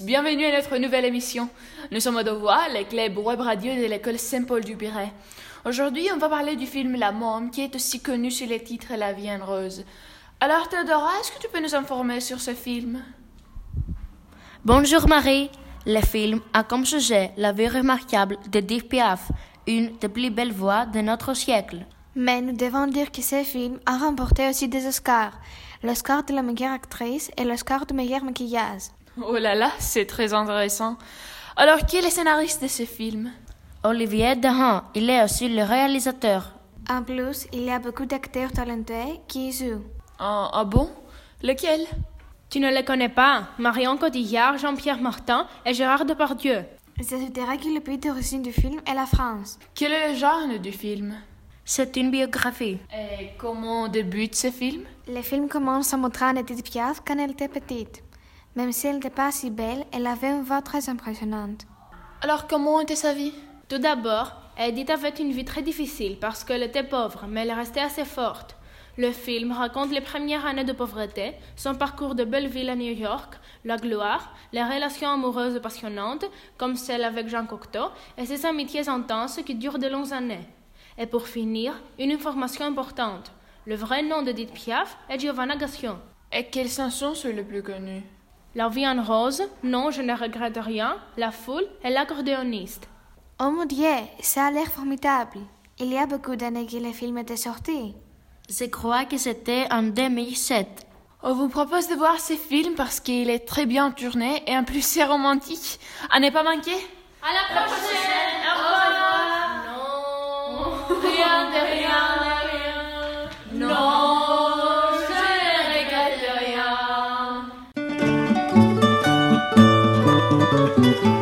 bienvenue à notre nouvelle émission. Nous sommes à Devoir, les clubs web radio de l'école Saint-Paul du Piret. Aujourd'hui, on va parler du film La Môme, qui est aussi connu sous le titre La vie en rose. Alors, Théodora, est-ce que tu peux nous informer sur ce film? Bonjour Marie. Le film a comme sujet la vie remarquable d'Edith Piaf, une des plus belles voix de notre siècle. Mais nous devons dire que ce film a remporté aussi des Oscars. L'Oscar de la meilleure actrice et l'Oscar du meilleur maquillage. Oh là là, c'est très intéressant. Alors, qui est le scénariste de ce film? Olivier Dahan, il est aussi le réalisateur. En plus, il y a beaucoup d'acteurs talentueux qui y jouent. Ah, ah bon? Lequel? Tu ne les connais pas Marion Cotillard, Jean-Pierre Martin et Gérard Depardieu. Je dirais que le pays d'origine du film est la France. Quel est le genre du film? C'est une biographie. Et comment débute ce film? Le film commence en montrant Edith Piaf quand elle était petite. Même si elle n'était pas si belle, elle avait une voix très impressionnante. Alors, comment était sa vie? Tout d'abord, Edith avait une vie très difficile parce qu'elle était pauvre, mais elle restait assez forte. Le film raconte les premières années de pauvreté, son parcours de belle ville à New York, la gloire, les relations amoureuses passionnantes, comme celle avec Jean Cocteau, et ses amitiés intenses qui durent de longues années. Et pour finir, une information importante. Le vrai nom d'Edith Piaf est Giovanna Gassion. Et quelles chansons sont les plus connues? La vie en rose, Non, je ne regrette rien, La foule et l'accordéoniste. Oh mon Dieu, ça a l'air formidable. Il y a beaucoup d'années que le film était sorti. Je crois que c'était en 2007. On vous propose de voir ce film parce qu'il est très bien tourné et en plus c'est romantique. À ne pas manquer À la prochaine Au revoir Non rien de rien regrette rien